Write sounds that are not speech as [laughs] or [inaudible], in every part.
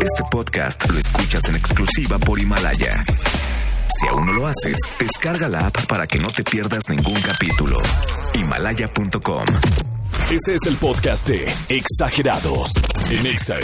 Este podcast lo escuchas en exclusiva por Himalaya. Si aún no lo haces, descarga la app para que no te pierdas ningún capítulo. Himalaya.com. Ese es el podcast de Exagerados en Exa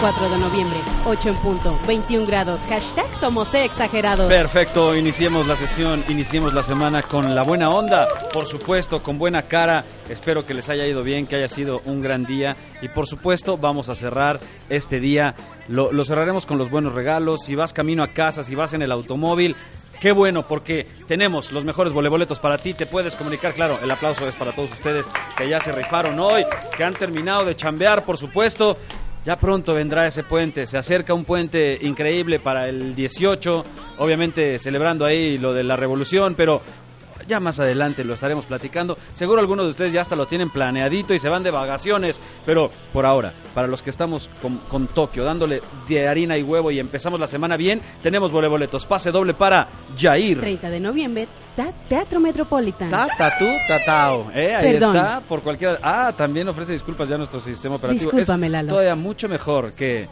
4 de noviembre, 8 en punto, 21 grados. Hashtag somos exagerados. Perfecto, iniciemos la sesión, iniciemos la semana con la buena onda, por supuesto, con buena cara. Espero que les haya ido bien, que haya sido un gran día y por supuesto vamos a cerrar este día. Lo, lo cerraremos con los buenos regalos. Si vas camino a casa, si vas en el automóvil, Qué bueno, porque tenemos los mejores voleboletos para ti. Te puedes comunicar, claro, el aplauso es para todos ustedes que ya se rifaron hoy, que han terminado de chambear, por supuesto. Ya pronto vendrá ese puente, se acerca un puente increíble para el 18, obviamente celebrando ahí lo de la revolución, pero ya más adelante lo estaremos platicando. Seguro algunos de ustedes ya hasta lo tienen planeadito y se van de vacaciones, pero por ahora, para los que estamos con, con Tokio, dándole de harina y huevo y empezamos la semana bien, tenemos voleboletos. Pase doble para Jair. 30 de noviembre, Teatro Metropolitan. Ta, ta, tu, ta, tao. Eh, ahí Perdón. está, por cualquiera. Ah, también ofrece disculpas ya nuestro sistema operativo. Discúlpame, es Lalo. todavía mucho mejor que,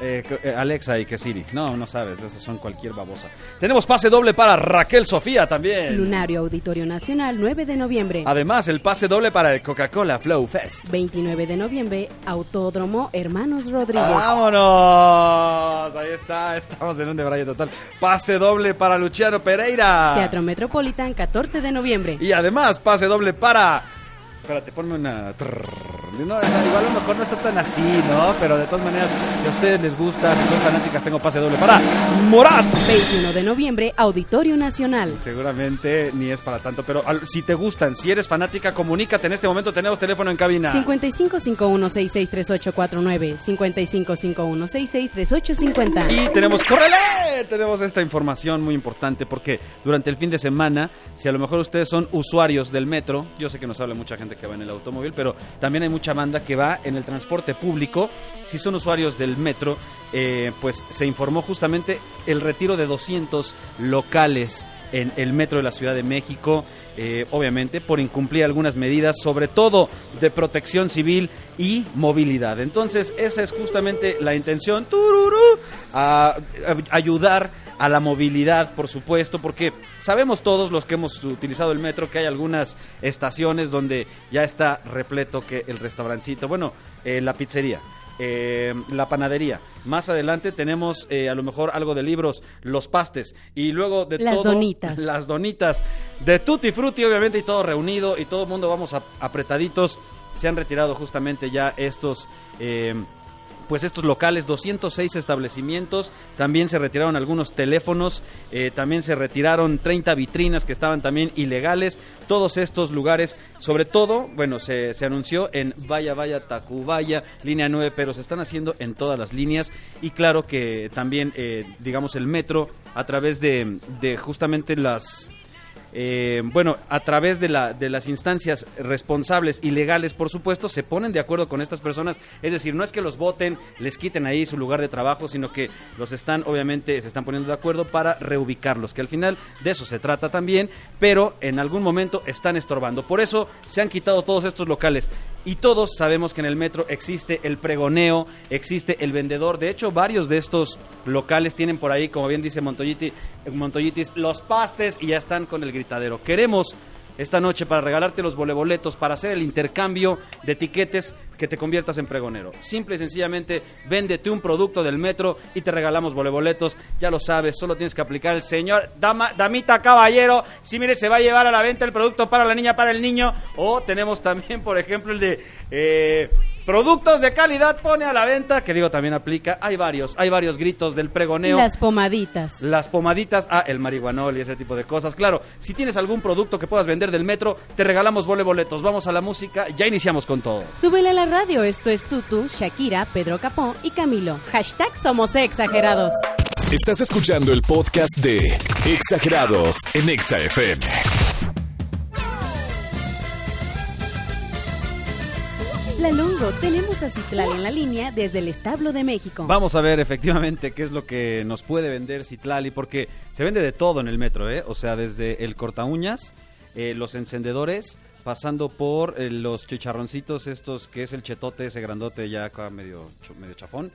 eh, eh, Alexa y que Siri. No, no sabes, esas son cualquier babosa. Tenemos pase doble para Raquel Sofía también. Lunario Auditorio Nacional, 9 de noviembre. Además, el pase doble para el Coca-Cola Flow Fest. 29 de noviembre, Autódromo Hermanos Rodríguez. ¡Vámonos! Ahí está, estamos en un debraye total. Pase doble para Luciano Pereira. Teatro Metropolitan, 14 de noviembre. Y además, pase doble para. Espérate, ponme una. No, esa, igual a lo mejor no está tan así, ¿no? Pero de todas maneras, si a ustedes les gusta, si son fanáticas, tengo pase doble para Morat. 21 de noviembre, Auditorio Nacional. Seguramente ni es para tanto, pero al- si te gustan, si eres fanática, comunícate. En este momento tenemos teléfono en cabina. 5551663849, 5551663850. Y tenemos, ¡córrele! Tenemos esta información muy importante porque durante el fin de semana, si a lo mejor ustedes son usuarios del metro, yo sé que nos habla mucha gente que va en el automóvil, pero también hay mucha banda que va en el transporte público. Si son usuarios del metro, eh, pues se informó justamente el retiro de 200 locales en el metro de la Ciudad de México, eh, obviamente por incumplir algunas medidas, sobre todo de protección civil y movilidad. Entonces, esa es justamente la intención, tururú, a, ayudar a la movilidad, por supuesto, porque sabemos todos los que hemos utilizado el metro que hay algunas estaciones donde ya está repleto que el restaurancito, bueno, eh, la pizzería, eh, la panadería. Más adelante tenemos eh, a lo mejor algo de libros, los pastes y luego de Las todo, donitas. las donitas de Tutti Frutti obviamente y todo reunido y todo el mundo vamos a- apretaditos. Se han retirado justamente ya estos eh, pues estos locales, 206 establecimientos, también se retiraron algunos teléfonos, eh, también se retiraron 30 vitrinas que estaban también ilegales, todos estos lugares, sobre todo, bueno, se, se anunció en Vaya Vaya Tacubaya, línea 9, pero se están haciendo en todas las líneas. Y claro que también, eh, digamos, el metro a través de, de justamente las eh, bueno, a través de, la, de las instancias responsables y legales, por supuesto, se ponen de acuerdo con estas personas. Es decir, no es que los voten, les quiten ahí su lugar de trabajo, sino que los están, obviamente, se están poniendo de acuerdo para reubicarlos, que al final de eso se trata también, pero en algún momento están estorbando. Por eso se han quitado todos estos locales. Y todos sabemos que en el metro existe el pregoneo, existe el vendedor. De hecho, varios de estos locales tienen por ahí, como bien dice Montoyiti, Montoyitis, los pastes y ya están con el gritadero. Queremos esta noche para regalarte los voleboletos, para hacer el intercambio de etiquetes que te conviertas en pregonero. Simple y sencillamente, véndete un producto del metro y te regalamos voleboletos. Ya lo sabes, solo tienes que aplicar el señor, dama, damita, caballero. Si mire, se va a llevar a la venta el producto para la niña, para el niño. O tenemos también, por ejemplo, el de... eh, Productos de calidad pone a la venta, que digo también aplica. Hay varios, hay varios gritos del pregoneo. Las pomaditas. Las pomaditas, ah, el marihuanol y ese tipo de cosas. Claro, si tienes algún producto que puedas vender del metro, te regalamos vole boletos. Vamos a la música, ya iniciamos con todo. Súbele a la radio, esto es Tutu, Shakira, Pedro Capó y Camilo. Hashtag somos exagerados. Estás escuchando el podcast de Exagerados en Exa Tenemos a Citlal en la línea desde el Establo de México. Vamos a ver efectivamente qué es lo que nos puede vender Citlali, porque se vende de todo en el metro, ¿eh? O sea, desde el corta uñas, eh, los encendedores, pasando por eh, los chicharroncitos estos, que es el chetote ese grandote ya acá medio, medio chafón,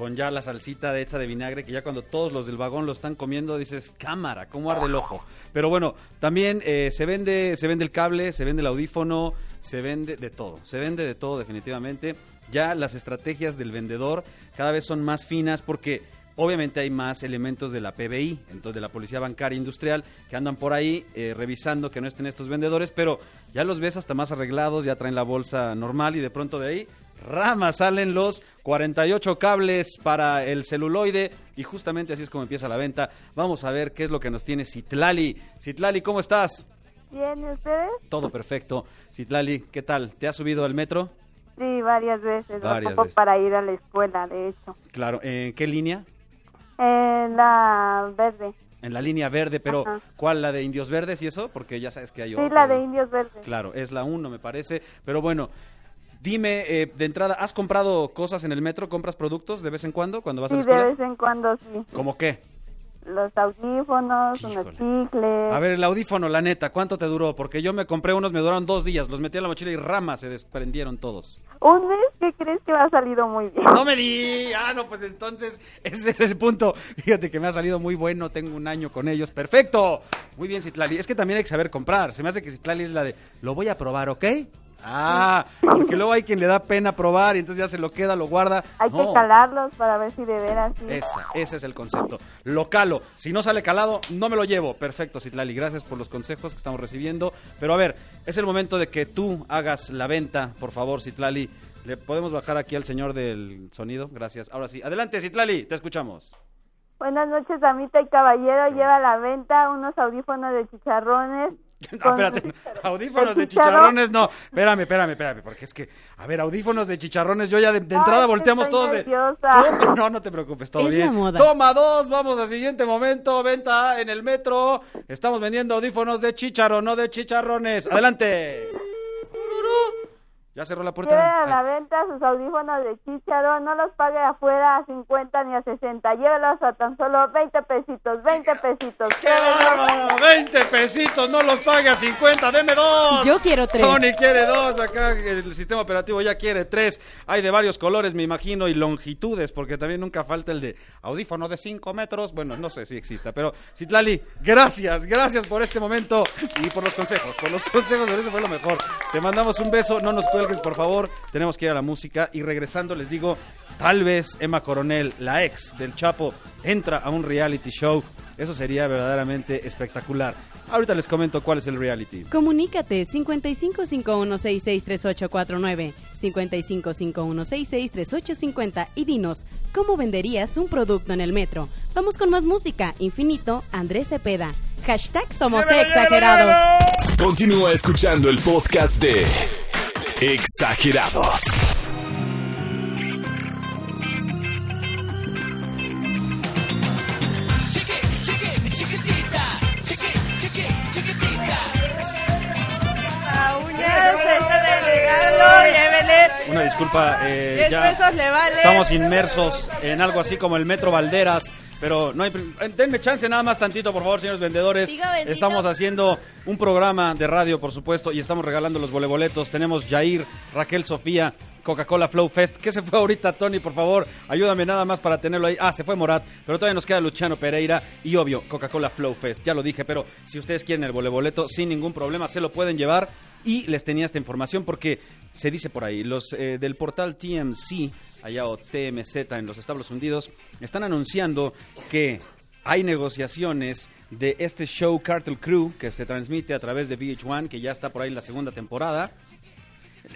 con ya la salsita de hecha de vinagre, que ya cuando todos los del vagón lo están comiendo dices, cámara, cómo arde el ojo. Pero bueno, también eh, se vende se vende el cable, se vende el audífono, se vende de todo, se vende de todo definitivamente. Ya las estrategias del vendedor cada vez son más finas porque obviamente hay más elementos de la PBI, entonces de la Policía Bancaria Industrial, que andan por ahí eh, revisando que no estén estos vendedores, pero ya los ves hasta más arreglados, ya traen la bolsa normal y de pronto de ahí, rama, salen los 48 cables para el celuloide y justamente así es como empieza la venta. Vamos a ver qué es lo que nos tiene Citlali. Citlali, ¿cómo estás? Bien, ¿y ustedes? Todo perfecto. Citlali, ¿qué tal? ¿Te has subido al metro? Sí, varias veces. Varias veces. para ir a la escuela, de hecho. Claro, ¿en qué línea? En la verde. En la línea verde, pero Ajá. ¿cuál? ¿La de Indios Verdes y eso? Porque ya sabes que hay Sí, otra, la de indios verdes. Claro, es la 1 me parece. Pero bueno, dime, eh, de entrada, ¿has comprado cosas en el metro? ¿Compras productos de vez en cuando cuando vas a Sí, la de escuela? vez en cuando sí. ¿Cómo qué? Los audífonos, unos Híjole. chicles. A ver, el audífono, la neta, ¿cuánto te duró? Porque yo me compré unos, me duraron dos días, los metí en la mochila y ramas se desprendieron todos. Un mes que crees que me ha salido muy bien. No me di, ah, no, pues entonces [laughs] ese era el punto. Fíjate que me ha salido muy bueno, tengo un año con ellos, perfecto. Muy bien, Citlali. Es que también hay que saber comprar. Se me hace que Citlali es la de, lo voy a probar, ¿ok? Ah, porque luego hay quien le da pena probar y entonces ya se lo queda, lo guarda. Hay No. que calarlos para ver si de veras sí. Esa, ese es el concepto. Lo calo. Si no sale calado, no me lo llevo. Perfecto, Citlali. Gracias por los consejos que estamos recibiendo. Pero a ver, es el momento de que tú hagas la venta, por favor, Citlali. ¿Le podemos bajar aquí al señor del sonido? Gracias. Ahora sí. Adelante, Citlali. Te escuchamos. Buenas noches, damita y caballero. Lleva a la venta unos audífonos de chicharrones. Ah, espérate. Audífonos de chicharrones, no. Espérame, espérame, espérame. Porque es que, a ver, audífonos de chicharrones, yo ya de, de entrada Ay, volteamos estoy todos de. No, no te preocupes, todo Es bien. la moda. Toma dos, vamos al siguiente momento. Venta en el metro. Estamos vendiendo audífonos de chicharrón, no de chicharrones. Adelante. Ya cerró la puerta. Lleve a la Ay. venta sus audífonos de chícharo, no los pague afuera a 50 ni a 60, llévelos a tan solo 20 pesitos, 20 pesitos. ¡Qué bárbaro! 20 pesitos, no los paga 50, deme dos. Yo quiero tres. Tony quiere dos, acá el sistema operativo ya quiere tres. Hay de varios colores, me imagino, y longitudes, porque también nunca falta el de audífono de 5 metros. Bueno, no sé si exista, pero Citlali, gracias, gracias por este momento y por los consejos. Por los consejos, eso fue lo mejor. Te mandamos un beso, no nos cuelgues, por favor. Tenemos que ir a la música y regresando les digo, tal vez Emma Coronel, la ex del Chapo, entra a un reality show. Eso sería verdaderamente espectacular. Ahorita les comento cuál es el reality. Comunícate 5551663849, 5551663850 y dinos cómo venderías un producto en el metro. Vamos con más música. Infinito, Andrés Cepeda. Hashtag somos exagerados. Continúa escuchando el podcast de Exagerados. Una disculpa, eh, 10 ya pesos le vale. estamos inmersos en algo así como el Metro Valderas, pero no hay... eh, Denme chance nada más tantito, por favor, señores vendedores. Siga, bendito. Estamos haciendo un programa de radio, por supuesto, y estamos regalando los voleboletos. Tenemos Jair, Raquel Sofía, Coca-Cola Flow Fest. ¿Qué se fue ahorita, Tony? Por favor, ayúdame nada más para tenerlo ahí. Ah, se fue Morat, pero todavía nos queda Luciano Pereira y obvio, Coca-Cola Flow Fest. Ya lo dije, pero si ustedes quieren el voleboleto, sin ningún problema, se lo pueden llevar. Y les tenía esta información porque se dice por ahí, los eh, del portal TMC, allá o TMZ en los Estados Unidos, están anunciando que hay negociaciones de este show Cartel Crew que se transmite a través de VH1, que ya está por ahí en la segunda temporada.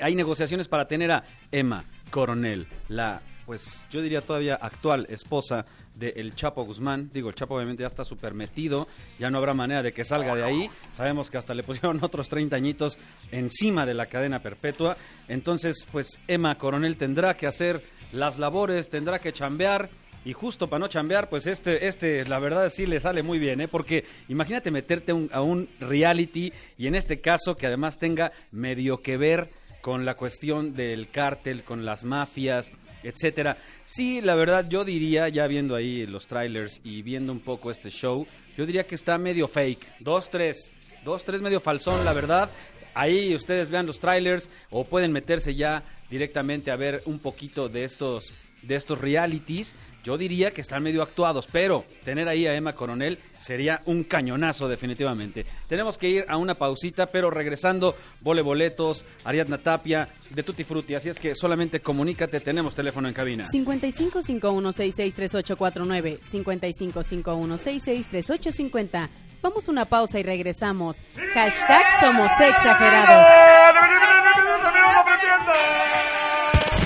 Hay negociaciones para tener a Emma Coronel, la, pues yo diría todavía actual esposa de El Chapo Guzmán. Digo, el Chapo obviamente ya está súper metido, ya no habrá manera de que salga de ahí. Sabemos que hasta le pusieron [laughs] otros 30 añitos encima de la cadena perpetua. Entonces, pues Emma Coronel tendrá que hacer las labores, tendrá que chambear. Y justo para no chambear, pues este, este, la verdad sí le sale muy bien, ¿eh? Porque imagínate meterte un, a un reality y en este caso que además tenga medio que ver con la cuestión del cártel, con las mafias, etcétera. Sí, la verdad yo diría, ya viendo ahí los trailers y viendo un poco este show, yo diría que está medio fake. Dos, tres. Dos, tres medio falsón, la verdad. ahí ustedes vean los trailers o pueden meterse ya directamente a ver un poquito de estos de estos realities. Yo diría que están medio actuados, pero tener ahí a Emma Coronel sería un cañonazo definitivamente. Tenemos que ir a una pausita, pero regresando, vole boletos, Ariadna Tapia, de Tutti Frutti, así es que solamente comunícate, tenemos teléfono en cabina. 5551663849, 5551663850. Vamos a una pausa y regresamos. Hashtag somos exagerados.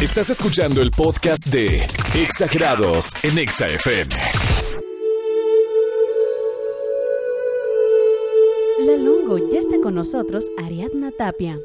Estás escuchando el podcast de Exagerados en Exa FM. La Longo ya está con nosotros, Ariadna Tapia.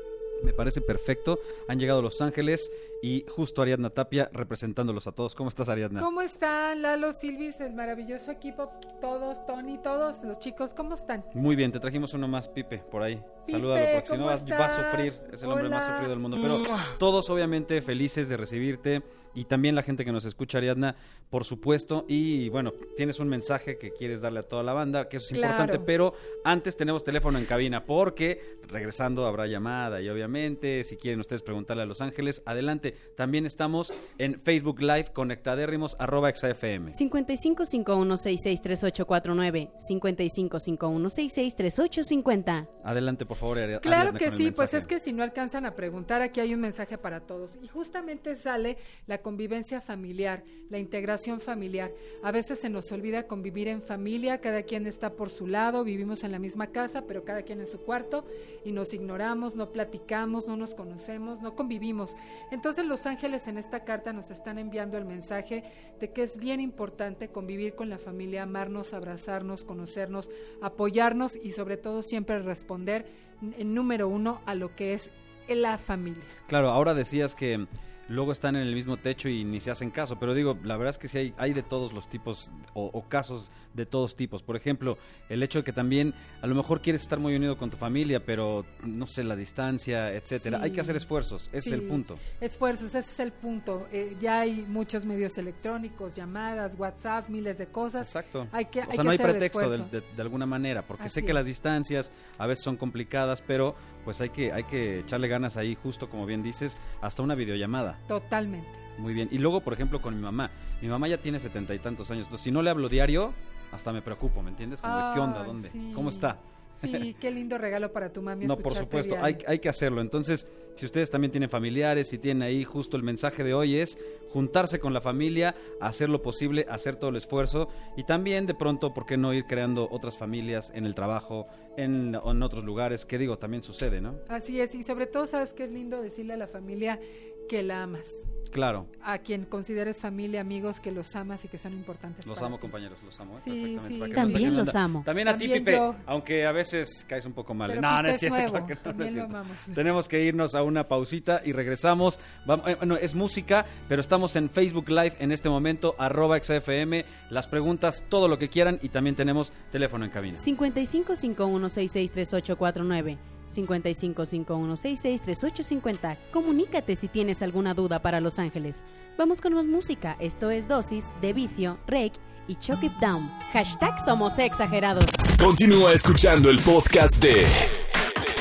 Me parece perfecto. Han llegado Los Ángeles y justo Ariadna Tapia representándolos a todos. ¿Cómo estás, Ariadna? ¿Cómo están Lalo, Silvis, el maravilloso equipo? Todos, Tony, todos los chicos, ¿cómo están? Muy bien, te trajimos uno más, Pipe, por ahí. Pipe, Salúdalo, porque si no ¿cómo vas- va a sufrir. Es el hombre más sufrido del mundo. Pero todos, obviamente, felices de recibirte. Y también la gente que nos escucha, Ariadna, por supuesto. Y bueno, tienes un mensaje que quieres darle a toda la banda, que eso es Claro. importante. Pero antes tenemos teléfono en cabina, porque regresando habrá llamada. Y obviamente, si quieren ustedes preguntarle a Los Ángeles, adelante. También estamos en Facebook Live, conectadérrimos, arroba exafm. 5551663849, 5551663850. Adelante, por favor, Ari- Claro Ariadna, que con el sí, pues es que si no alcanzan a preguntar, aquí hay un mensaje para todos. Y justamente sale la convivencia familiar, la integración familiar. A veces se nos olvida convivir en familia, cada quien está por su lado, vivimos en la misma casa, pero cada quien en su cuarto y nos ignoramos, no platicamos, no nos conocemos, no convivimos. Entonces los ángeles en esta carta nos están enviando el mensaje de que es bien importante convivir con la familia, amarnos, abrazarnos, conocernos, apoyarnos y sobre todo siempre responder en número uno a lo que es la familia. Claro, ahora decías que luego están en el mismo techo y ni se hacen caso, pero digo, la verdad es que sí hay, hay de todos los tipos o, o casos de todos tipos. Por ejemplo, el hecho de que también a lo mejor quieres estar muy unido con tu familia, pero no sé, la distancia, etcétera. Sí. Hay que hacer esfuerzos, ese es el punto. Esfuerzos, ese es el punto. Eh, ya hay muchos medios electrónicos, llamadas, WhatsApp, miles de cosas. Exacto. Hay que, o hay sea, que no hay hacer pretexto de, de- de alguna manera, porque sé que es. las distancias a veces son complicadas, pero pues hay que, hay que echarle ganas ahí, justo como bien dices, hasta una videollamada. Totalmente. Muy bien. Y luego, por ejemplo, con mi mamá. Mi mamá ya tiene setenta y tantos años. Entonces, si no le hablo diario, hasta me preocupo, ¿me entiendes? Como ¿qué onda? ¿Dónde? sí. ¿Cómo está? Sí, qué lindo regalo para tu mami. No, por supuesto, hay que hacerlo. Entonces, si ustedes también tienen familiares, si tienen ahí, justo el mensaje de hoy es juntarse con la familia, hacer lo posible, hacer todo el esfuerzo y también de pronto, ¿por qué no ir creando otras familias en el trabajo, en, en otros lugares? Que digo, también sucede, ¿no? Así es, y sobre todo, ¿sabes qué es lindo decirle a la familia que la amas? Claro, A quien consideres familia, amigos, que los amas y que son importantes. los para amo, ti. compañeros, los amo. ¿eh? Sí, Perfectamente, sí. para que no También los amo. También a ti, Pipe, yo. aunque a veces caes un poco mal. Pero no, no Pipe es es cierto, claro [laughs] que no, no es lo cierto. amamos. Tenemos que irnos a una pausita y regresamos. Vamos, eh, bueno, es música, pero estamos en Facebook Live en este momento, arroba XFM, las preguntas, todo lo que quieran y también tenemos teléfono en cabina. 5551663849, 5551663850. Comunícate si tienes alguna duda para Los Ángeles. Vamos con más música. Esto es Dosis de Vicio, Rake y Choke It Down. Hashtag somos exagerados. Continúa escuchando el podcast de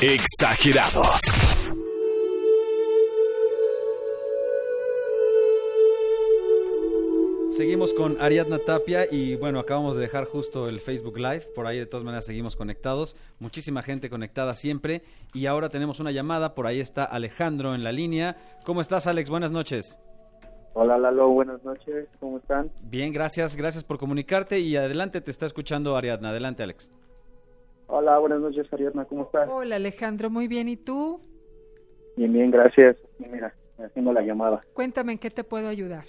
Exagerados. Seguimos con Ariadna Tapia y bueno, acabamos de dejar justo el Facebook Live, por ahí de todas maneras seguimos conectados, muchísima gente conectada siempre y ahora tenemos una llamada, por ahí está Alejandro en la línea. ¿Cómo estás Alex? Buenas noches. Hola Lalo, buenas noches, ¿cómo están? Bien, gracias, gracias por comunicarte y adelante te está escuchando Ariadna. Adelante Alex. Hola, buenas noches Ariadna, ¿cómo estás? Hola Alejandro, muy bien. ¿Y tú? Bien, bien, gracias. Mira, haciendo la llamada. Cuéntame en qué te puedo ayudar.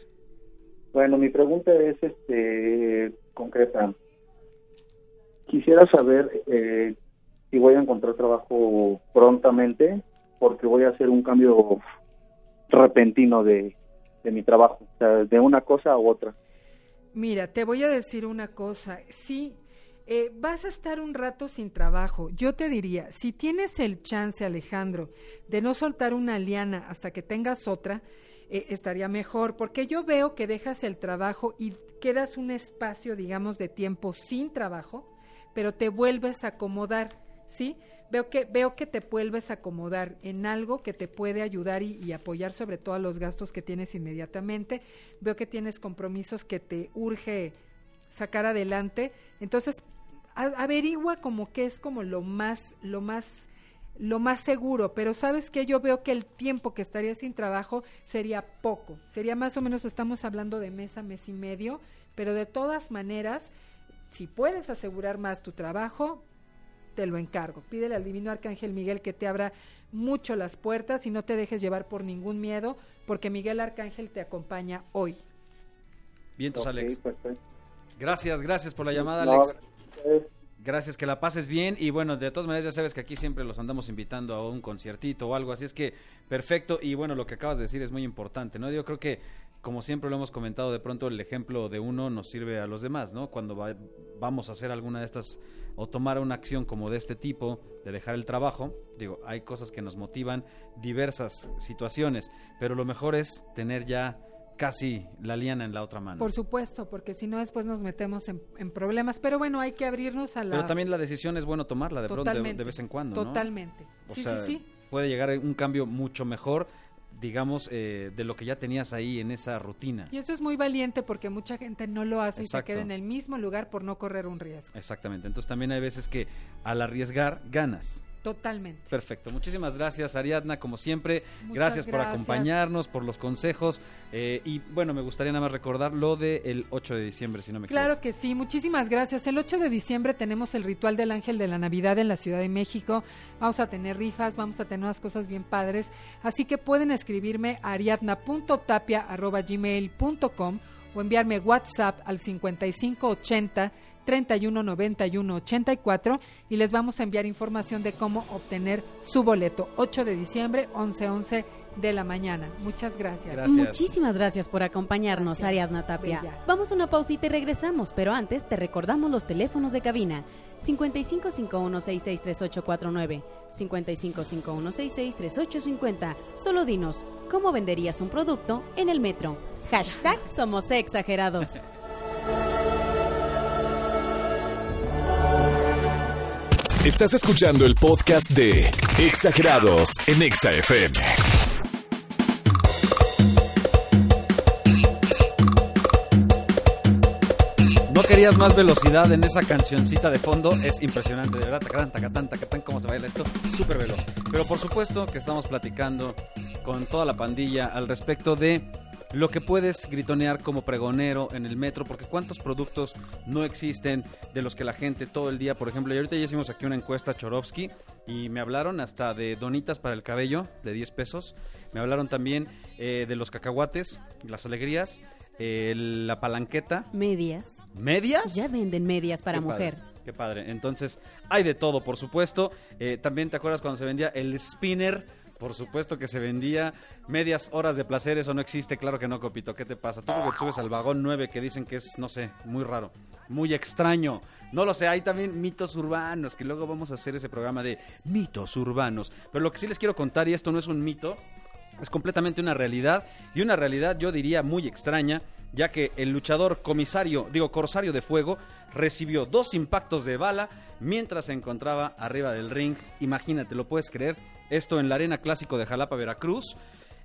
Bueno, mi pregunta es este concreta. Quisiera saber eh, si voy a encontrar trabajo prontamente porque voy a hacer un cambio repentino de, de mi trabajo, de una cosa a otra. Mira, te voy a decir una cosa. Sí, eh, vas a estar un rato sin trabajo. Yo te diría, si tienes el chance, Alejandro, de no soltar una liana hasta que tengas otra, eh, estaría mejor, porque yo veo que dejas el trabajo y quedas un espacio, digamos, de tiempo sin trabajo, pero te vuelves a acomodar, ¿sí? veo que veo que te vuelves a acomodar en algo que te puede ayudar y, y apoyar sobre todo a los gastos que tienes inmediatamente. Veo que tienes compromisos que te urge sacar adelante. Entonces, averigua como que es como lo más, lo más, lo más seguro, pero sabes que yo veo que el tiempo que estaría sin trabajo sería poco, sería más o menos, estamos hablando de mes a mes y medio, pero de todas maneras, si puedes asegurar más tu trabajo, te lo encargo. Pídele al divino arcángel Miguel que te abra mucho las puertas y no te dejes llevar por ningún miedo, porque Miguel Arcángel te acompaña hoy. Vientos, Ok, Alex. perfecto. Gracias, gracias por la llamada, No, Alex. gracias. Gracias, que la pases bien y bueno, de todas maneras ya sabes que aquí siempre los andamos invitando a un conciertito o algo, así es que perfecto y bueno, lo que acabas de decir es muy importante, ¿no? Yo creo que como siempre lo hemos comentado, de pronto el ejemplo de uno nos sirve a los demás, ¿no? Cuando va- vamos a hacer alguna de estas o tomar una acción como de este tipo, de dejar el trabajo, digo, hay cosas que nos motivan, diversas situaciones, pero lo mejor es tener ya casi la liana en la otra mano. Por supuesto, porque si no después nos metemos en, en problemas. Pero bueno, hay que abrirnos a la... Pero también la decisión es bueno tomarla de pronto, de, vez en cuando, ¿no? Totalmente. O sí, sea, sí, sí. puede llegar un cambio mucho mejor, digamos, eh, de lo que ya tenías ahí en esa rutina. Y eso es muy valiente porque mucha gente no lo hace y se queda en el mismo lugar por no correr un riesgo. Exactamente. Entonces también hay veces que al arriesgar ganas. Totalmente. Perfecto. Muchísimas gracias, Ariadna, como siempre. Gracias por acompañarnos, por los consejos. eh, y bueno, me gustaría nada más recordar lo del 8 de diciembre, si no me equivoco. Claro que sí, muchísimas gracias. El 8 de diciembre tenemos el ritual del ángel de la Navidad en la Ciudad de México. Vamos a tener rifas, vamos a tener unas cosas bien padres. Así que pueden escribirme a ariadna.tapia.gmail.com o enviarme WhatsApp al 5580 319184 y les vamos a enviar información de cómo obtener su boleto. 8 de diciembre, 11:11 de la mañana. Muchas gracias. Gracias. Muchísimas gracias por acompañarnos, Gracias. Ariadna Tapia. Bella. Vamos a una pausita y regresamos, pero antes te recordamos los teléfonos de cabina. 5551663849, 5551663850. Solo dinos, ¿cómo venderías un producto en el metro? Hashtag Somos Exagerados. [laughs] Estás escuchando el podcast de Exagerados en Exa FM. No querías más velocidad en esa cancioncita de fondo, es impresionante, de verdad, tacatán, tacatán, tacatán, cómo se baila esto, súper veloz. Pero por supuesto que estamos platicando con toda la pandilla al respecto de lo que puedes gritonear como pregonero en el metro, porque cuántos productos no existen de los que la gente todo el día, por ejemplo, y ahorita ya hicimos aquí una encuesta a Chorovsky y me hablaron hasta de donitas para el cabello de 10 pesos, me hablaron también eh, de los cacahuates, las alegrías, eh, la palanqueta, Medias. medias. Ya venden medias para Qué padre, mujer. qué padre. Entonces, hay de todo, por supuesto. Eh, También te acuerdas cuando se vendía el spinner. Por supuesto que se vendía medias horas de placer, eso no existe, claro que no, Copito, ¿qué te pasa? Tú porque subes al vagón 9 que dicen que es, no sé, muy raro, muy extraño. No lo sé, hay también mitos urbanos, que luego vamos a hacer ese programa de mitos urbanos. Pero lo que sí les quiero contar, y esto no es un mito, es completamente una realidad y una realidad yo diría muy extraña, ya que el luchador comisario, digo corsario de fuego, recibió dos impactos de bala mientras se encontraba arriba del ring. Imagínate, lo puedes creer, esto en la Arena Clásico de Jalapa, Veracruz.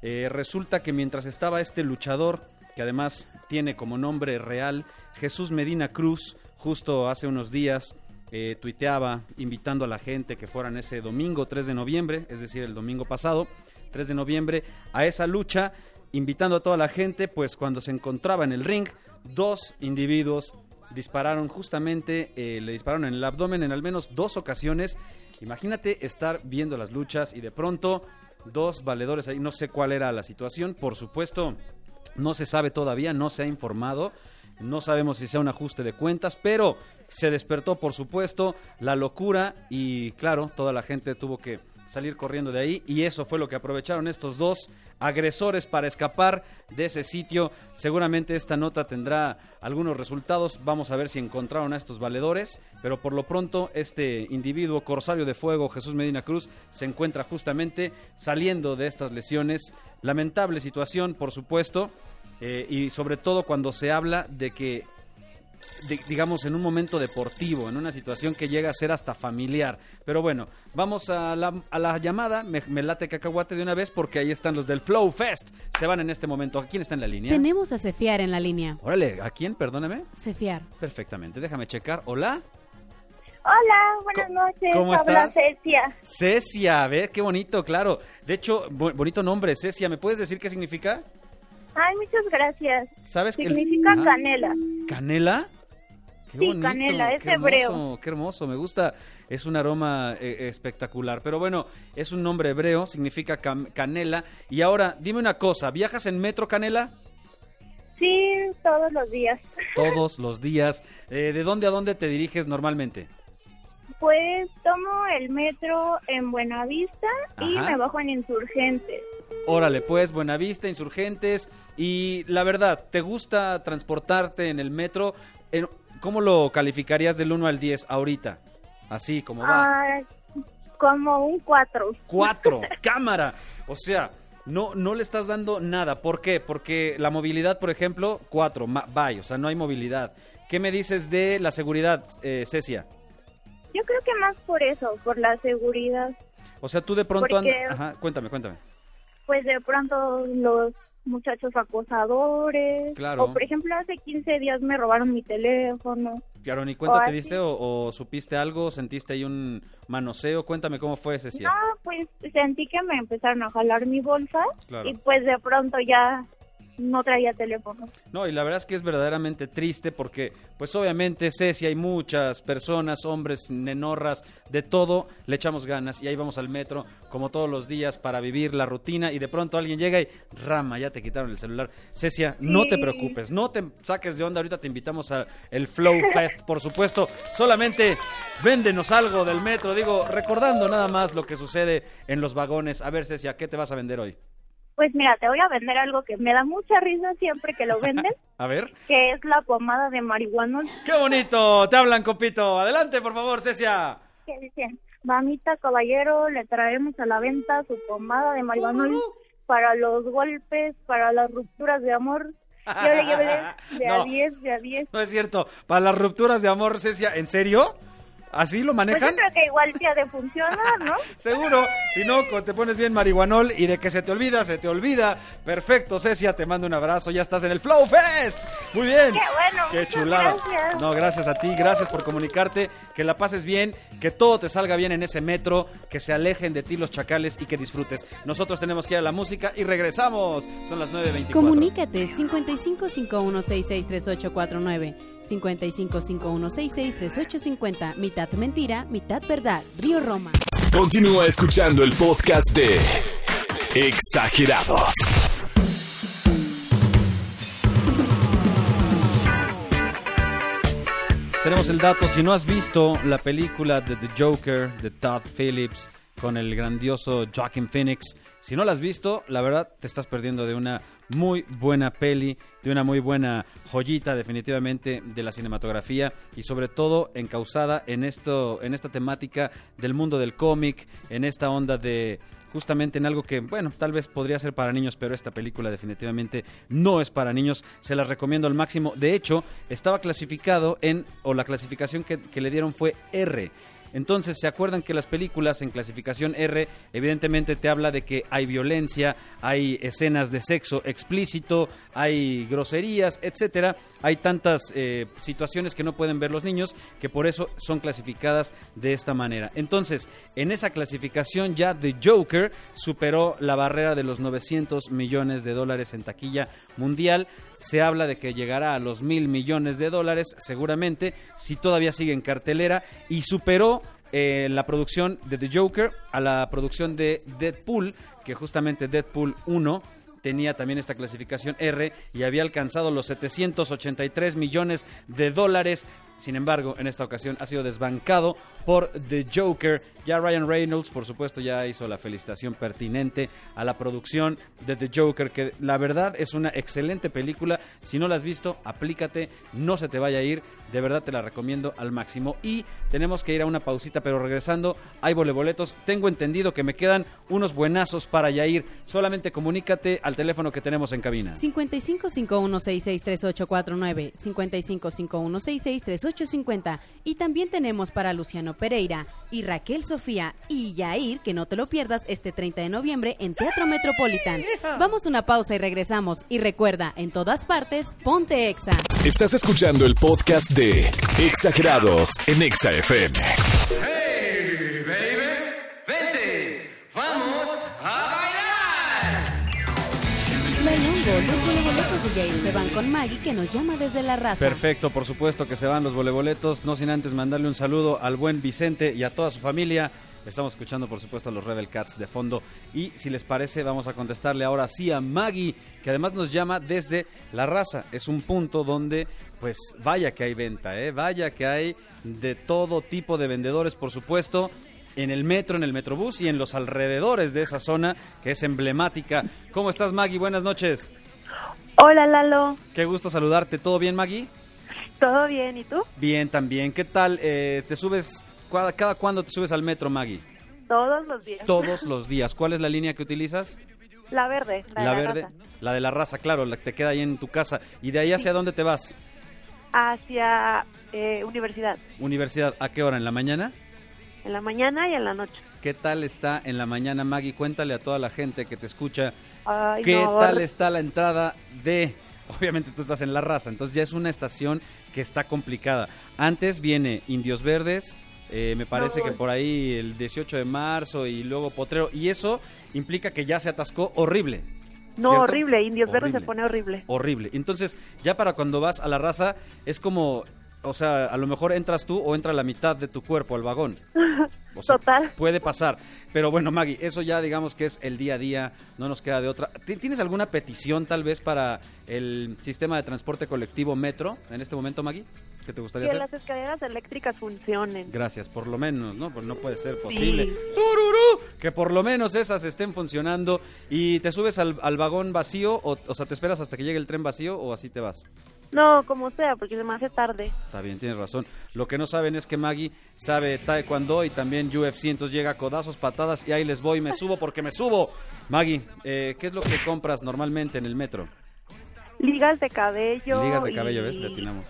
Eh, resulta que mientras estaba este luchador, que además tiene como nombre real Jesús Medina Cruz, justo hace unos días eh, tuiteaba invitando a la gente que fueran ese domingo 3 de noviembre, es decir, el domingo pasado, 3 de noviembre, a esa lucha, invitando a toda la gente, pues cuando se encontraba en el ring, dos individuos dispararon justamente, eh, le dispararon en el abdomen en al menos dos ocasiones. Imagínate estar viendo las luchas y de pronto dos valedores ahí, no sé cuál era la situación, por supuesto, no se sabe todavía, no se ha informado. No sabemos si sea un ajuste de cuentas, pero se despertó, por supuesto, la locura y, claro, toda la gente tuvo que salir corriendo de ahí y eso fue lo que aprovecharon estos dos agresores para escapar de ese sitio. Seguramente esta nota tendrá algunos resultados. Vamos a ver si encontraron a estos valedores, pero por lo pronto este individuo corsario de fuego, Jesús Medina Cruz, se encuentra justamente saliendo de estas lesiones. Lamentable situación, por supuesto, eh, y sobre todo cuando se habla de que di- digamos, en un momento deportivo, en una situación que llega a ser hasta familiar. Pero bueno, vamos a la, a la llamada. Me, me late cacahuate de una vez porque ahí están los del Flow Fest. Se van en este momento. ¿A quién está en la línea? Tenemos a Cefiar en la línea. Órale, ¿a quién? Perdóname. Cefiar. Perfectamente, déjame checar. Hola. Hola, buenas noches. ¿Cómo Habla estás? Cecia. Cecia, a ver, qué bonito, claro. De hecho, bu- bonito nombre, Cecia. ¿Me puedes decir qué significa? Ay, muchas gracias. ¿Sabes que el- Significa Ajá. canela. ¿Canela? Qué Sí, canela, es qué hermoso, hebreo. Qué hermoso, me gusta. Es un aroma eh, espectacular. Pero bueno, es un nombre hebreo, significa canela. Y ahora, dime una cosa, ¿viajas en Metro Canela? Sí, todos los días. Todos [laughs] los días. Eh, ¿De dónde a dónde te diriges normalmente? Pues tomo el metro en Buenavista y me bajo en Insurgentes. Órale, pues, Buenavista, Insurgentes. Y la verdad, ¿te gusta transportarte en el metro? ¿Cómo lo calificarías del 1 al 10 ahorita? Así como va. Como un 4. Cuatro, [laughs] cámara. O sea, no, no le estás dando nada. ¿Por qué? Porque la movilidad, por ejemplo, cuatro, ma- bye, o sea, no hay movilidad. ¿Qué me dices de la seguridad, eh, Cecia? Yo creo que más por eso, por la seguridad. O sea, tú de pronto Porque- andas... Ajá, cuéntame, cuéntame. Pues de pronto los muchachos acosadores. Claro. O por ejemplo, hace 15 días me robaron mi teléfono. Claro, ¿ni cuenta O te así. diste o, o supiste algo? ¿Sentiste ahí un manoseo? Cuéntame cómo fue, Cecia. No, pues sentí que me empezaron a jalar mi bolsa Claro. y pues de pronto ya no traía teléfono. No, y la verdad es que es verdaderamente triste porque, pues obviamente, Ceci, hay muchas personas, hombres, nenorras, de todo, le echamos ganas y ahí vamos al metro, como todos los días, para vivir la rutina y de pronto alguien llega y, rama, ya te quitaron el celular. Cecia, no te preocupes, no te saques de onda, ahorita te invitamos al Flow Fest, por supuesto, solamente véndenos algo del metro, digo, recordando nada más lo que sucede en los vagones. A ver, Cecia, ¿qué te vas a vender hoy? Pues mira, te voy a vender algo que me da mucha risa siempre que lo venden, [laughs] A ver. que es la pomada de marihuana. ¡Qué bonito! Te hablan, copito. Adelante, por favor, Cecia. Que dicen, mamita caballero, le traemos a la venta su pomada de marihuana para los golpes, para las rupturas de amor. [laughs] Llévele, llévele, de No. a 10, de a 10. No es cierto. Para las rupturas de amor, Cecia, ¿en serio? ¿Así lo Pues yo manejan? creo que igual sí ha de funcionar, ¿no? [laughs] Seguro. Si no, te pones bien marihuanol y de que se te olvida, se te olvida. Perfecto, Cecia, te mando un abrazo. Ya estás en el Flow Fest. Muy bien. Qué bueno, Qué chulada. gracias. No, gracias a ti. Gracias por comunicarte. Que la pases bien. Que todo te salga bien en ese metro. Que se alejen de ti los chacales y que disfrutes. Nosotros tenemos que ir a la música y regresamos. Son las 9.24. Comunícate 5551663849, 5551663850, mitad mentira, mitad verdad. Río Roma. Continúa escuchando el podcast de Exagerados. Tenemos el dato, si no has visto la película de The Joker de Todd Phillips con el grandioso Joaquin Phoenix, si no la has visto, la verdad te estás perdiendo de una muy buena peli, de una muy buena joyita definitivamente de la cinematografía y sobre todo encausada en esto en esta temática del mundo del cómic, en esta onda de justamente en algo que, bueno, tal vez podría ser para niños, pero esta película definitivamente no es para niños. Se las recomiendo al máximo. De hecho, estaba clasificado en, o la clasificación que, que le dieron fue R. Entonces, ¿se acuerdan que las películas en clasificación R evidentemente te habla de que hay violencia, hay escenas de sexo explícito, hay groserías, etcétera? Hay tantas eh, situaciones que no pueden ver los niños que por eso son clasificadas de esta manera. Entonces, en esa clasificación ya The Joker superó la barrera de los 900 millones de dólares en taquilla mundial. Se habla de que llegará a los mil millones de dólares seguramente si todavía sigue en cartelera y superó eh, la producción de The Joker a la producción de Deadpool, que justamente Deadpool 1 tenía también esta clasificación R y había alcanzado los 783 millones de dólares. Sin embargo, en esta ocasión ha sido desbancado por The Joker. Ya Ryan Reynolds, por supuesto, ya hizo la felicitación pertinente a la producción de The Joker, que la verdad es una excelente película. Si no la has visto, aplícate, no se te vaya a ir. De verdad te la recomiendo al máximo. Y tenemos que ir a una pausita, pero regresando, hay voleboletos. Tengo entendido que me quedan unos buenazos para ya ir. Solamente comunícate al teléfono que tenemos en cabina. 5551663849, 5551663850 y también tenemos para Luciano Pereira y Raquel Sofía y Yair, que no te lo pierdas este 30 de noviembre en Teatro Metropolitan. Vamos a una pausa y regresamos y recuerda, en todas partes, ponte Exa. Estás escuchando el podcast de Exagerados en Exa FM. ¡Hey, baby! ¡Vente! ¡Vamos a bailar! Yair se van con Maggie, que nos llama desde la raza. Perfecto, por supuesto que se van los voleboletos, no sin antes mandarle un saludo al buen Vicente y a toda su familia. Estamos escuchando, por supuesto, a los Rebel Cats de fondo. Y si les parece, vamos a contestarle ahora sí a Maggie, que además nos llama desde La Raza. Es un punto donde, pues, vaya que hay venta, ¿eh? Vaya que hay de todo tipo de vendedores, por supuesto. En el metro, en el metrobús y en los alrededores de esa zona que es emblemática. ¿Cómo estás, Maggie? Buenas noches. Hola Lalo, Qué gusto saludarte. ¿Todo bien, Maggie? ¿todo bien? ¿Y tú? Bien, también. ¿Qué tal? Eh, ¿Te subes, cua- cada cuándo te subes al metro, Maggie? Todos los días. Todos los días. ¿Cuál es la línea que utilizas? La verde, la, La de verde. raza. La de la raza, claro, la que te queda ahí en tu casa. ¿Y de ahí hacia dónde te vas? Hacia eh, universidad, Universidad, ¿a qué hora? ¿En la mañana? en la mañana y en la noche. ¿Qué tal está en la mañana, Maggie? Cuéntale a toda la gente que te escucha. Ay, ¿Qué no, tal está la entrada de... Obviamente tú estás en la raza, entonces ya es una estación que está complicada. Antes viene Indios Verdes, eh, me parece No. que por ahí el 18 de marzo y luego Potrero, y eso implica que ya se atascó horrible. No, ¿cierto? horrible, Indios Verdes se pone horrible. Horrible. Entonces, ya para cuando vas a la raza, es como, o sea, a lo mejor entras tú o entra la mitad de tu cuerpo al vagón. [laughs] O sea, Total. Puede pasar. Pero bueno, Maggie, eso ya digamos que es el día a día, no nos queda de otra. ¿Ti- ¿Tienes alguna petición tal vez para el sistema de transporte colectivo Metro en este momento, Maggie? ¿Qué te gustaría Que hacer? las escaleras eléctricas funcionen. Gracias, por lo menos, ¿no? Pues no puede ser posible. ¡Tururú! Que por lo menos esas estén funcionando y te subes al, al vagón vacío o, o sea, te esperas hasta que llegue el tren vacío o así te vas. No, como sea, porque se me hace tarde. Está bien, tienes razón. Lo que no saben es que Maggie sabe taekwondo y también UFC, entonces llega a codazos, patadas y ahí les voy, me subo porque me subo. Maggie, eh, ¿qué es lo que compras normalmente en el metro? Ligas de cabello. Ligas de y- cabello, ¿ves? Le atinamos.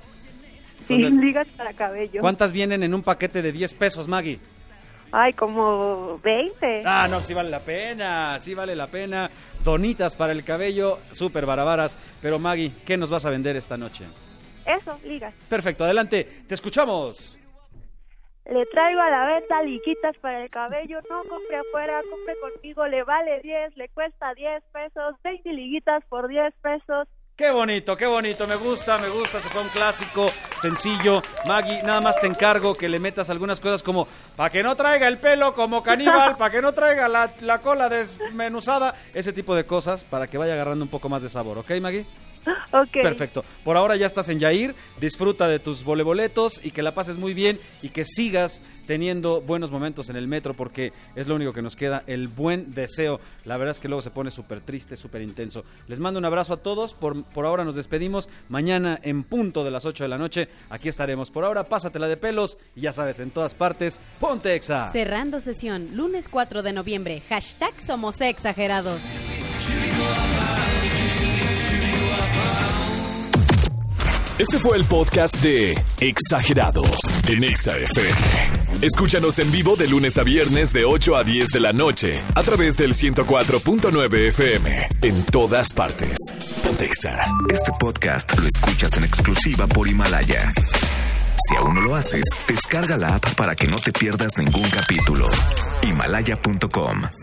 Sí, de- ligas para cabello. ¿Cuántas vienen en un paquete de 10 pesos, Maggie? Ay, como 20. Ah, no, sí vale la pena, sí vale la pena. Donitas para el cabello, súper barabaras. Pero Maggie, ¿qué nos vas a vender esta noche? Eso, ligas. Perfecto, adelante, te escuchamos. Le traigo a la venta liguitas para el cabello. No compre afuera, compre conmigo. Le vale 10, le cuesta 10 pesos. 20 liguitas por 10 pesos. Qué bonito, qué bonito, me gusta, me gusta, se fue un clásico, sencillo. Maggie, nada más te encargo que le metas algunas cosas como, para que no traiga el pelo como caníbal, para que no traiga la, la cola desmenuzada, ese tipo de cosas, para que vaya agarrando un poco más de sabor, ¿ok, Maggie? [laughs] Ok. Perfecto. Por ahora ya estás en Yair, disfruta de tus voleboletos y que la pases muy bien y que sigas teniendo buenos momentos en el metro porque es lo único que nos queda, el buen deseo. La verdad es que luego se pone súper triste, súper intenso. Les mando un abrazo a todos, por, por ahora nos despedimos, mañana en punto de las 8 de la noche, aquí estaremos. Por ahora pásatela de pelos y ya sabes, en todas partes, ponte exa. Cerrando sesión, lunes 4 de noviembre. Hashtag somos exagerados. Este fue el podcast de Exagerados en Exa FM. Escúchanos en vivo de lunes a viernes de 8 a 10 de la noche a través del 104.9 FM en todas partes. Pontexa. Este podcast lo escuchas en exclusiva por Himalaya. Si aún no lo haces, descarga la app para que no te pierdas ningún capítulo. Himalaya.com